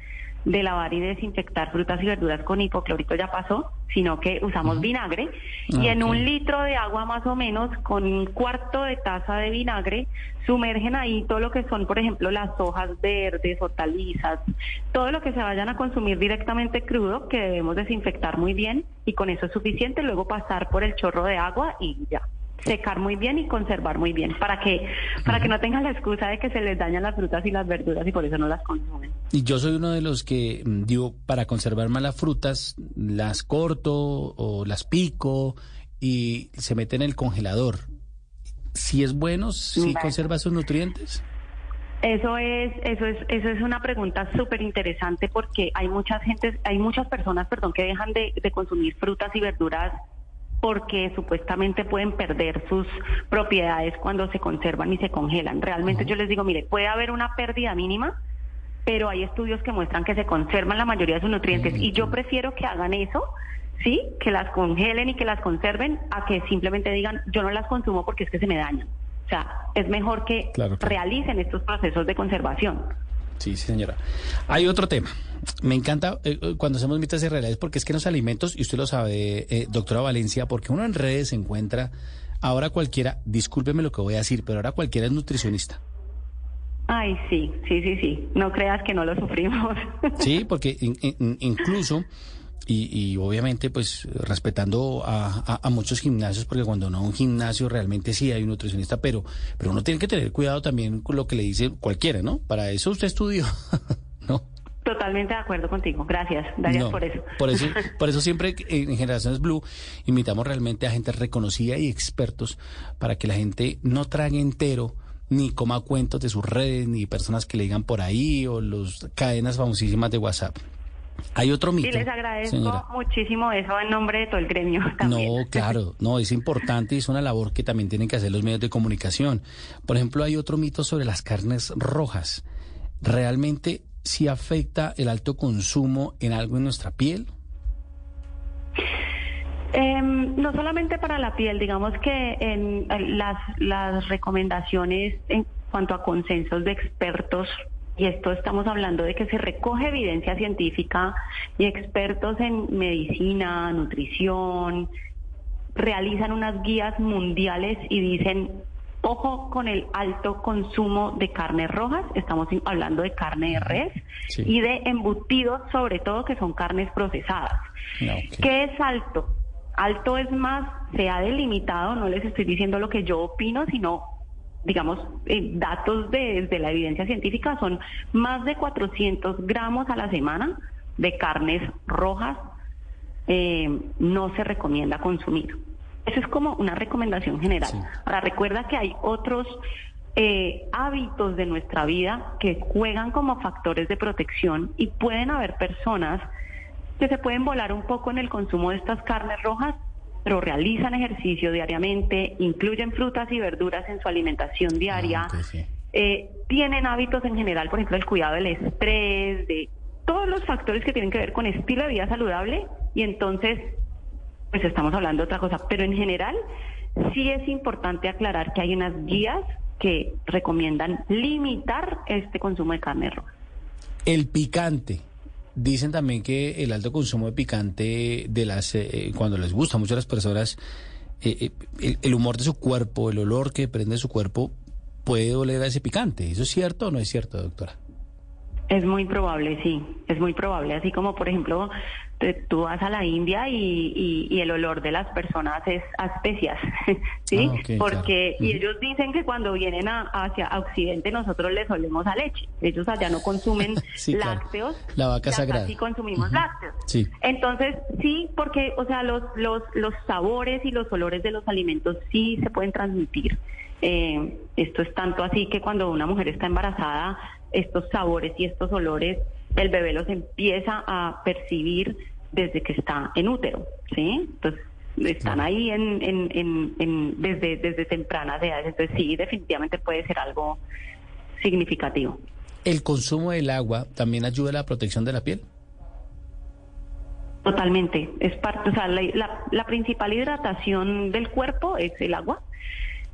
de lavar y desinfectar frutas y verduras con hipoclorito ya pasó, sino que usamos vinagre. Y en un litro de agua más o menos con un cuarto de taza de vinagre sumergen ahí todo lo que son, por ejemplo, las hojas verdes, hortalizas, todo lo que se vayan a consumir directamente crudo que debemos desinfectar muy bien y con eso es suficiente, luego pasar por el chorro de agua y ya secar muy bien y conservar muy bien para que para que no tengan la excusa de que se les dañan las frutas y las verduras y por eso no las consumen. Y yo soy uno de los que mm, digo para conservar más las frutas las corto o las pico y se mete en el congelador. Si es bueno, si conserva sus nutrientes. Eso es, eso es, eso es una pregunta súper interesante porque hay muchas gente, hay muchas personas, perdón, que dejan de, de consumir frutas y verduras porque supuestamente pueden perder sus propiedades cuando se conservan y se congelan. Realmente yo les digo, mire, puede haber una pérdida mínima, pero hay estudios que muestran que se conservan la mayoría de sus nutrientes y yo prefiero que hagan eso, sí, que las congelen y que las conserven a que simplemente digan, yo no las consumo porque es que se me dañan. O sea, es mejor que realicen estos procesos de conservación. Sí, sí, señora. Hay otro tema. Me encanta eh, eh, cuando hacemos mitas y realidades porque es que los alimentos, y usted lo sabe, eh, doctora Valencia, porque uno en redes se encuentra, ahora cualquiera, discúlpeme lo que voy a decir, pero ahora cualquiera es nutricionista. Ay, sí, sí, sí, sí. No creas que no lo sufrimos. Sí, porque incluso y, obviamente pues respetando a, muchos gimnasios porque cuando no un gimnasio realmente sí hay un nutricionista pero pero uno tiene que tener cuidado también con lo que le dice cualquiera no para eso usted estudió [laughs] no Totalmente de acuerdo contigo. Gracias, Gracias por eso. Por eso, [laughs] por eso siempre en Generaciones Blue invitamos realmente a gente reconocida y expertos para que la gente no trague entero ni coma cuentos de sus redes, ni personas que le digan por ahí o las cadenas famosísimas de WhatsApp. Hay otro mito. Y les agradezco muchísimo eso en nombre de todo el gremio. No, [laughs] claro, no, es importante y es una labor que también tienen que hacer los medios de comunicación. Por ejemplo, hay otro mito sobre las carnes rojas. ¿Realmente sí afecta el alto consumo en algo en nuestra piel? Em, no solamente para la piel, digamos que en las, las recomendaciones en cuanto a consensos de expertos y esto estamos hablando de que se recoge evidencia científica y expertos en medicina, nutrición, realizan unas guías mundiales y dicen, ojo con el alto consumo de carnes rojas, estamos hablando de carne de res y de embutidos, sobre todo que son carnes procesadas. ¿Qué es alto? Alto es más, se ha delimitado, no les estoy diciendo lo que yo opino, sino digamos, eh, datos de, la evidencia científica son más de 400 gramos a la semana de carnes rojas eh, no se recomienda consumir. Eso es como una recomendación general. Ahora, recuerda que hay otros eh, hábitos de nuestra vida que juegan como factores de protección y pueden haber personas que se pueden volar un poco en el consumo de estas carnes rojas pero realizan ejercicio diariamente, incluyen frutas y verduras en su alimentación diaria, ah, eh, tienen hábitos en general, por ejemplo, el cuidado del estrés, de todos los factores que tienen que ver con estilo de vida saludable y entonces, pues estamos hablando de otra cosa, pero en general sí es importante aclarar que hay unas guías que recomiendan limitar este consumo de carne roja. El picante. Dicen también que el alto consumo de picante de las eh, eh, cuando les gusta mucho a las personas eh, el, humor de su cuerpo, el olor que prende su cuerpo puede doler a ese picante. ¿Eso es cierto o no es cierto, doctora? Es muy probable, sí, es muy probable. Así como, por ejemplo, tú vas a la India y, el olor de las personas es a especias, [laughs] ¿sí? Ah, Porque y ellos dicen que cuando vienen a, hacia Occidente nosotros les olemos a leche. Ellos allá no consumen [laughs] lácteos. La vaca sagrada. Sí consumimos lácteos. Entonces, sí, porque, o sea, los, los, los sabores y los olores de los alimentos sí se pueden transmitir. Eh, esto es tanto así que cuando una mujer está embarazada, estos sabores y estos olores, el bebé los empieza a percibir desde que está en útero, ¿sí? Entonces, están ahí en, en, en, desde, desde tempranas edades. Entonces, sí, definitivamente puede ser algo significativo. ¿El consumo del agua también ayuda a la protección de la piel? Totalmente. Es parte, o sea, la, la principal hidratación del cuerpo es el agua.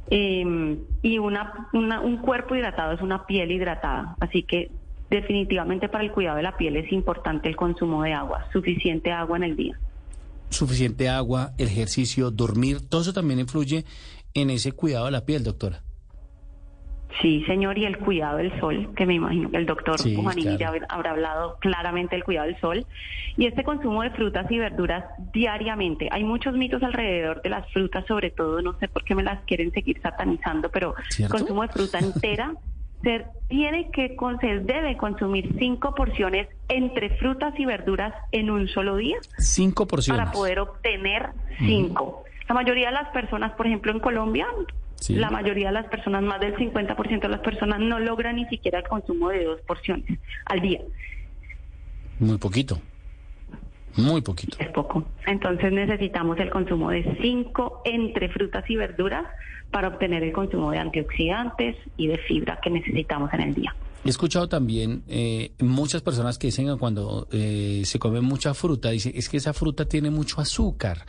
Em, y una, un cuerpo hidratado es una piel hidratada. Así que definitivamente para el cuidado de la piel es importante el consumo de agua, suficiente agua en el día. Suficiente agua, ejercicio, dormir, todo eso también influye en ese cuidado de la piel, doctora. Sí, señor, y el cuidado del sol, que me imagino que el doctor sí, ya habrá hablado claramente del cuidado del sol. Y este consumo de frutas y verduras diariamente. Hay muchos mitos alrededor de las frutas, sobre todo, no sé por qué me las quieren seguir satanizando, pero consumo de fruta entera. Se tiene que, se debe consumir cinco porciones entre frutas y verduras en un solo día. Cinco porciones. Para poder obtener cinco. La mayoría de las personas, por ejemplo, en Colombia, la mayoría de las personas, más del 50% de las personas, no logran ni siquiera el consumo de dos porciones al día. Muy poquito. Muy poquito. Es poco. Entonces necesitamos el consumo de cinco entre frutas y verduras para obtener el consumo de antioxidantes y de fibra que necesitamos en el día. He escuchado también eh, muchas personas que dicen que cuando eh, se come mucha fruta, dice, es que esa fruta tiene mucho azúcar.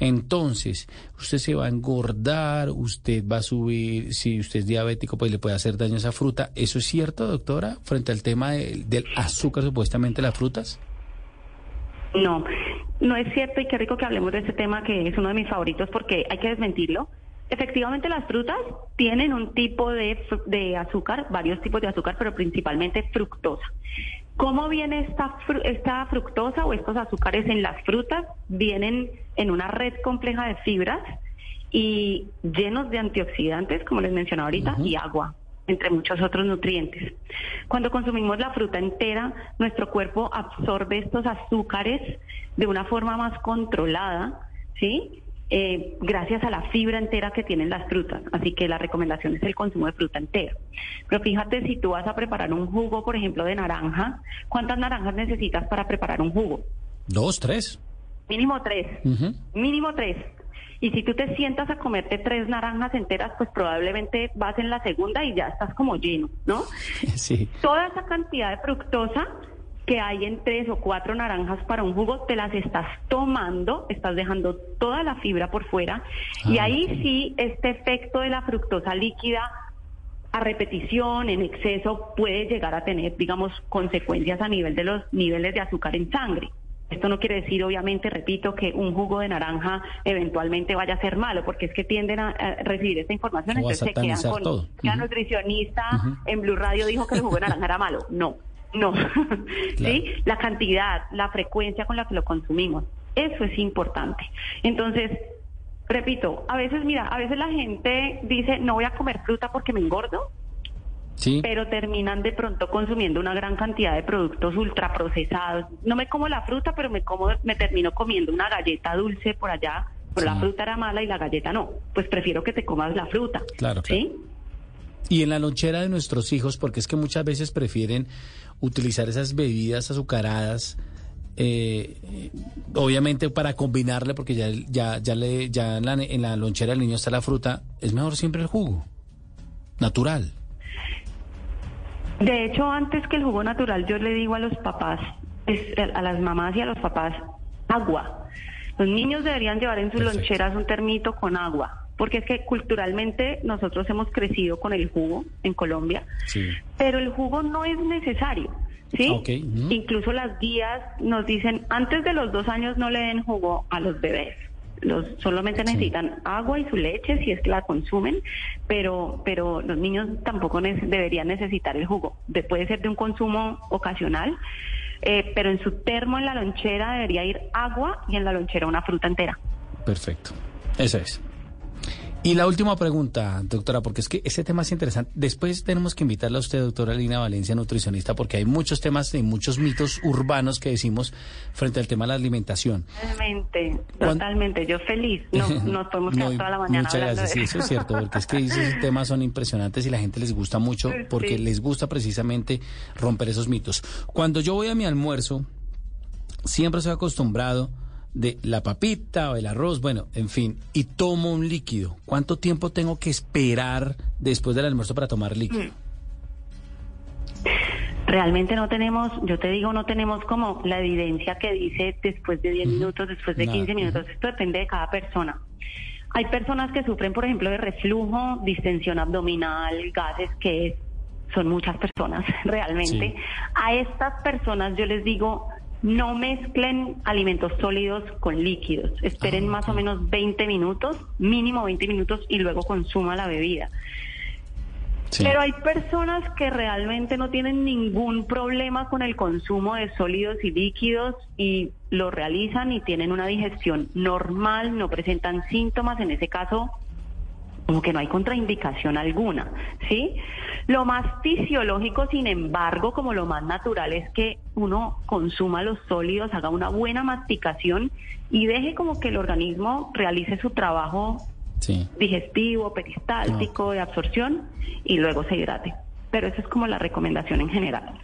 Entonces, usted se va a engordar, usted va a subir, si usted es diabético, pues le puede hacer daño a esa fruta. ¿Eso es cierto, doctora, frente al tema del azúcar supuestamente las frutas? No, no es cierto y qué rico que hablemos de ese tema que es uno de mis favoritos porque hay que desmentirlo. Efectivamente, las frutas tienen un tipo de, de azúcar, varios tipos de azúcar, pero principalmente fructosa. ¿Cómo viene esta, esta fructosa o estos azúcares en las frutas? Vienen en una red compleja de fibras y llenos de antioxidantes, como les mencionaba ahorita, y agua entre muchos otros nutrientes. Cuando consumimos la fruta entera, nuestro cuerpo absorbe estos azúcares de una forma más controlada, ¿sí? Eh, gracias a la fibra entera que tienen las frutas. Así que la recomendación es el consumo de fruta entera. Pero fíjate, si tú vas a preparar un jugo, por ejemplo, de naranja, ¿cuántas naranjas necesitas para preparar un jugo? Dos, tres. Mínimo tres. Mínimo tres. Y si tú te sientas a comerte tres naranjas enteras, pues probablemente vas en la segunda y ya estás como lleno, ¿no? [laughs] Sí. Toda esa cantidad de fructosa que hay en tres o cuatro naranjas para un jugo, te las estás tomando, estás dejando toda la fibra por fuera y ah, ahí sí este efecto de la fructosa líquida a repetición, en exceso, puede llegar a tener, digamos, consecuencias a nivel de los niveles de azúcar en sangre. Esto no quiere decir, obviamente, repito, que un jugo de naranja eventualmente vaya a ser malo, porque es que tienden a, recibir esta información, entonces se quedan con la nutricionista en Blue Radio dijo que el jugo de naranja era malo. No, no, [laughs] ¿sí? La cantidad, la frecuencia con la que lo consumimos, eso es importante. Entonces, repito, a veces, mira, a veces la gente dice, no voy a comer fruta porque me engordo, Sí. pero terminan de pronto consumiendo una gran cantidad de productos ultraprocesados. No me como la fruta, pero me como, me termino comiendo una galleta dulce por allá, pero la fruta era mala y la galleta no. Pues prefiero que te comas la fruta. Claro. ¿Sí? Y en la lonchera de nuestros hijos, porque es que muchas veces prefieren utilizar esas bebidas azucaradas, eh, obviamente para combinarle, porque ya, ya, ya, le, ya en, la, en la lonchera del niño está la fruta, es mejor siempre el jugo, natural. De hecho, antes que el jugo natural, yo le digo a los papás, a las mamás y a los papás, agua. Los niños deberían llevar en sus loncheras un termito con agua porque es que culturalmente nosotros hemos crecido con el jugo en Colombia, pero el jugo no es necesario. ¿sí? Ah, Incluso las guías nos dicen, antes de los dos años no le den jugo a los bebés. Los, solamente necesitan agua y su leche si es que la consumen, pero, pero los niños tampoco deberían necesitar el jugo. puede ser de un consumo ocasional, eh, pero en su termo, en la lonchera, debería ir agua y en la lonchera una fruta entera. Perfecto. Eso es. Y la última pregunta, doctora, porque es que ese tema es interesante. Después tenemos que invitarla a usted, doctora Lina Valencia, nutricionista, porque hay muchos temas y muchos mitos urbanos que decimos frente al tema de la alimentación. Totalmente, totalmente. Yo feliz. No, [laughs] nos podemos quedar toda la mañana Muchas gracias. Sí, eso es cierto, porque es que esos [laughs] temas son impresionantes y la gente les gusta mucho porque les gusta precisamente romper esos mitos. Cuando yo voy a mi almuerzo, siempre soy acostumbrado de la papita o el arroz, bueno, en fin, y tomo un líquido. ¿Cuánto tiempo tengo que esperar después del almuerzo para tomar líquido? Mm. Realmente no tenemos, yo te digo, no tenemos como la evidencia que dice después de 10 minutos, después de 15 minutos. Esto depende de cada persona. Hay personas que sufren, por ejemplo, de reflujo, distensión abdominal, gases, que son muchas personas [laughs] realmente. A estas personas yo les digo, no mezclen alimentos sólidos con líquidos. Esperen ah, más o menos 20 minutos, mínimo 20 minutos, y luego consuma la bebida. Pero hay personas que realmente no tienen ningún problema con el consumo de sólidos y líquidos y lo realizan y tienen una digestión normal, no presentan síntomas. En ese caso, como que no hay contraindicación alguna, ¿sí? Lo más fisiológico, sin embargo, como lo más natural es que uno consuma los sólidos, haga una buena masticación y deje como que el organismo realice su trabajo digestivo, peristáltico, de absorción y luego se hidrate. Pero eso es como la recomendación en general.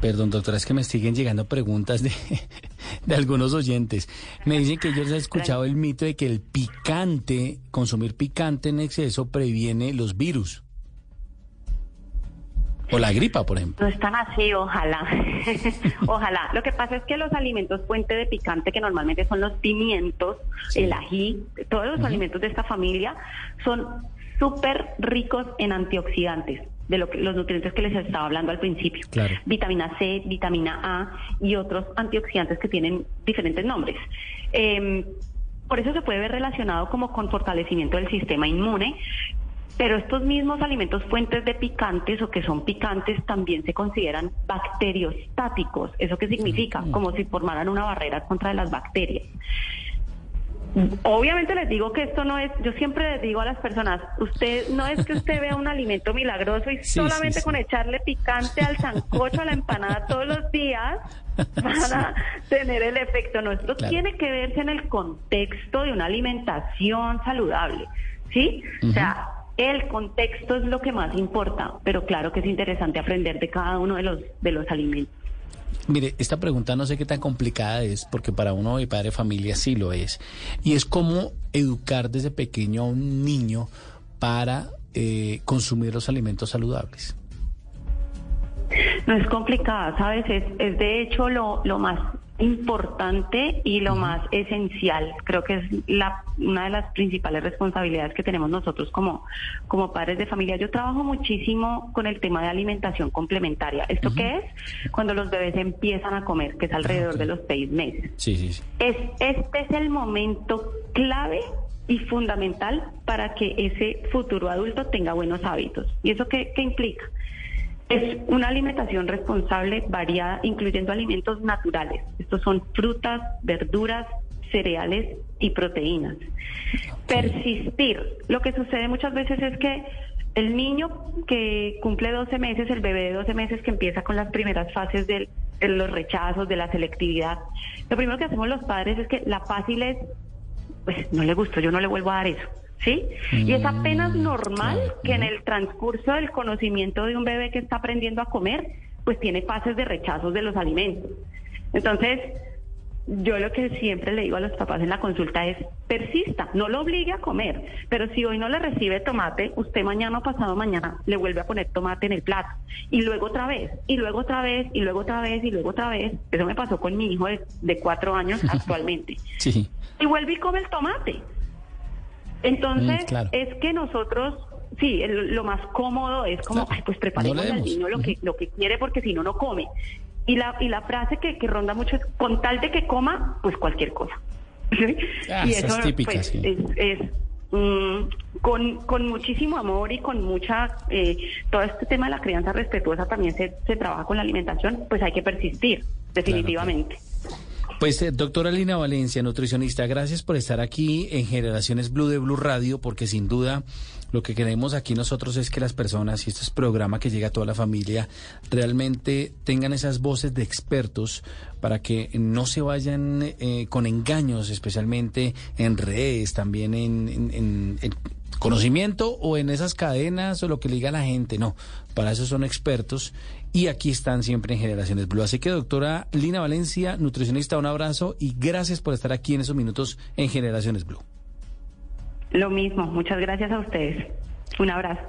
Perdón, doctora, es que me siguen llegando preguntas de, [laughs] de algunos oyentes. Me dicen que ellos han escuchado el mito de que el picante, consumir picante en exceso previene los virus. O la gripa, por ejemplo. No están así, ojalá. [laughs] ojalá. Lo que pasa es que los alimentos fuente de picante, que normalmente son los pimientos, el ají, todos los alimentos de esta familia, son súper ricos en antioxidantes de lo que, los nutrientes que les estaba hablando al principio. Vitamina C, vitamina A y otros antioxidantes que tienen diferentes nombres. Em, por eso se puede ver relacionado como con fortalecimiento del sistema inmune, pero estos mismos alimentos fuentes de picantes o que son picantes también se consideran bacteriostáticos. ¿Eso qué significa? Como si formaran una barrera contra las bacterias. Obviamente les digo que esto no es, yo siempre les digo a las personas, usted no es que usted vea un alimento milagroso y [laughs] solamente con echarle picante al sancocho, a la empanada todos los días para [laughs] tener el efecto. No, esto tiene que verse en el contexto de una alimentación saludable, ¿sí? O sea, el contexto es lo que más importa, pero claro que es interesante aprender de cada uno de los, de los alimentos. Mire, esta pregunta no sé qué tan complicada es, porque para uno y padre de familia sí lo es. Y es cómo educar desde pequeño a un niño para eh, consumir los alimentos saludables. No es complicada, ¿sabes? Es, es de hecho lo, lo más importante y lo más esencial. Creo que es la, una de las principales responsabilidades que tenemos nosotros como, como padres de familia. Yo trabajo muchísimo con el tema de alimentación complementaria. ¿Esto qué es? Cuando los bebés empiezan a comer, que es alrededor de los seis meses. Sí, sí, sí. Es, este es el momento clave y fundamental para que ese futuro adulto tenga buenos hábitos. ¿Y eso qué, qué implica? Es una alimentación responsable, variada, incluyendo alimentos naturales. Estos son frutas, verduras, cereales y proteínas. Persistir. Lo que sucede muchas veces es que el niño que cumple 12 meses, el bebé de 12 meses que empieza con las primeras fases de los rechazos, de la selectividad, lo primero que hacemos los padres es que la fácil es, pues no le gustó, yo no le vuelvo a dar eso. ¿Sí? y es apenas mm, normal que en el transcurso del conocimiento de un bebé que está aprendiendo a comer, pues tiene fases de rechazos de los alimentos. Entonces, yo lo que siempre le digo a los papás en la consulta es, persista, no lo obligue a comer, pero si hoy no le recibe tomate, usted mañana o pasado mañana le vuelve a poner tomate en el plato, y luego otra vez, y luego otra vez, y luego otra vez, y luego otra vez. Eso me pasó con mi hijo de, cuatro años [laughs] actualmente. Sí. Y vuelve y come el tomate. Entonces, mm, es que nosotros, sí, lo más cómodo es como, pues preparemos al niño lo que, lo que quiere porque si no, no come. Y la, y la frase que, que ronda mucho es, con tal de que coma, pues cualquier cosa. [laughs] Ah, y eso pues, es, mm, con, con muchísimo amor y con mucha, eh, todo este tema de la crianza respetuosa también se, se trabaja con la alimentación, pues hay que persistir, definitivamente. Pues eh, doctora Lina Valencia, nutricionista, gracias por estar aquí en Generaciones Blue de Blue Radio, porque sin duda lo que queremos aquí nosotros es que las personas, y este es programa que llega a toda la familia, realmente tengan esas voces de expertos para que no se vayan eh, con engaños, especialmente en redes, también en, en conocimiento o en esas cadenas o lo que le diga la gente. No, para eso son expertos y aquí están siempre en Generaciones Blue. Así que, doctora Lina Valencia, nutricionista, un abrazo y gracias por estar aquí en esos minutos en Generaciones Blue. Lo mismo, muchas gracias a ustedes. Un abrazo.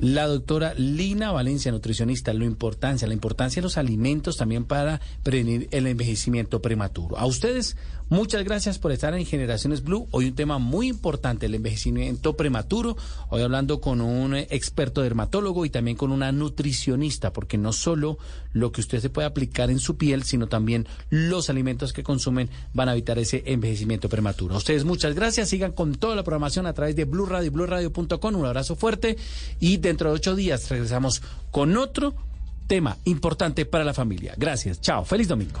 La doctora Lina Valencia, nutricionista, la importancia, la importancia de los alimentos también para prevenir el envejecimiento prematuro. A ustedes, Muchas gracias por estar en Generaciones Blue. Hoy un tema muy importante, el envejecimiento prematuro. Hoy hablando con un experto dermatólogo y también con una nutricionista, porque no solo lo que usted se puede aplicar en su piel, sino también los alimentos que consumen van a evitar ese envejecimiento prematuro. Ustedes muchas gracias. Sigan con toda la programación a través de Blue Radio y BlueRadio.com. Un abrazo fuerte y dentro de ocho días regresamos con otro tema importante para la familia. Gracias. Chao. Feliz domingo.